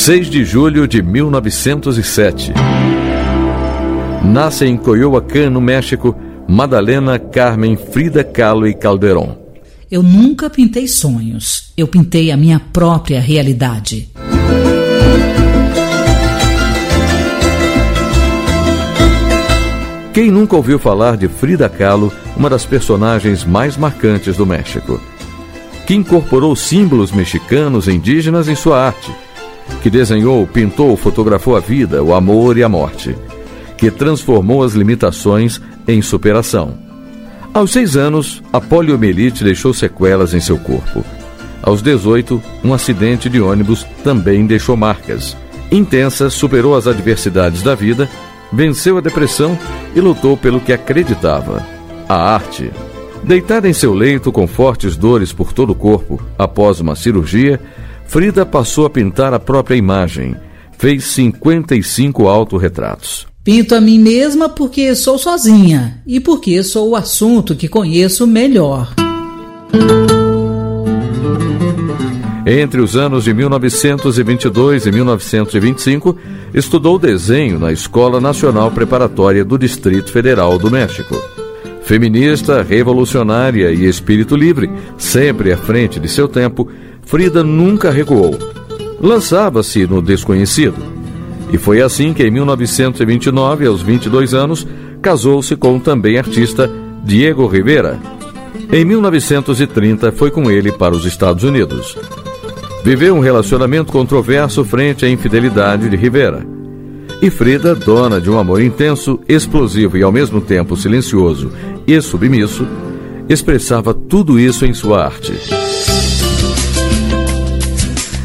6 de julho de 1907. Nasce em Coyoacán, no México, Madalena Carmen Frida Kahlo e Calderon. Eu nunca pintei sonhos, eu pintei a minha própria realidade. Quem nunca ouviu falar de Frida Kahlo, uma das personagens mais marcantes do México? Que incorporou símbolos mexicanos e indígenas em sua arte, que desenhou, pintou, fotografou a vida, o amor e a morte, que transformou as limitações em superação. Aos seis anos, a poliomielite deixou sequelas em seu corpo. Aos 18, um acidente de ônibus também deixou marcas. Intensa, superou as adversidades da vida, venceu a depressão e lutou pelo que acreditava: a arte. Deitada em seu leito com fortes dores por todo o corpo, após uma cirurgia, Frida passou a pintar a própria imagem. Fez 55 autorretratos. Pinto a mim mesma porque sou sozinha e porque sou o assunto que conheço melhor. Entre os anos de 1922 e 1925, estudou desenho na Escola Nacional Preparatória do Distrito Federal do México. Feminista, revolucionária e espírito livre, sempre à frente de seu tempo, Frida nunca recuou. Lançava-se no desconhecido. E foi assim que, em 1929, aos 22 anos, casou-se com o também artista Diego Rivera. Em 1930, foi com ele para os Estados Unidos. Viveu um relacionamento controverso frente à infidelidade de Rivera. E Frida, dona de um amor intenso, explosivo e ao mesmo tempo silencioso e submisso, expressava tudo isso em sua arte.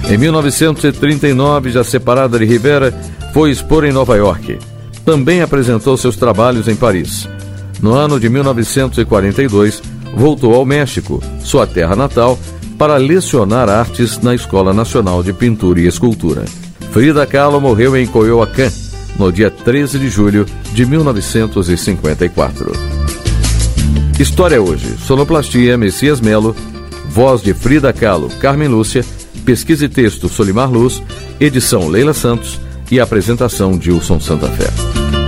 Em 1939, já separada de Rivera, foi expor em Nova York. Também apresentou seus trabalhos em Paris. No ano de 1942, voltou ao México, sua terra natal, para lecionar artes na Escola Nacional de Pintura e Escultura. Frida Kahlo morreu em Coyoacán, no dia 13 de julho de 1954. História hoje: Sonoplastia Messias Melo, voz de Frida Kahlo, Carmen Lúcia Pesquisa e texto Solimar Luz, edição Leila Santos e apresentação Dilson Santa Fé.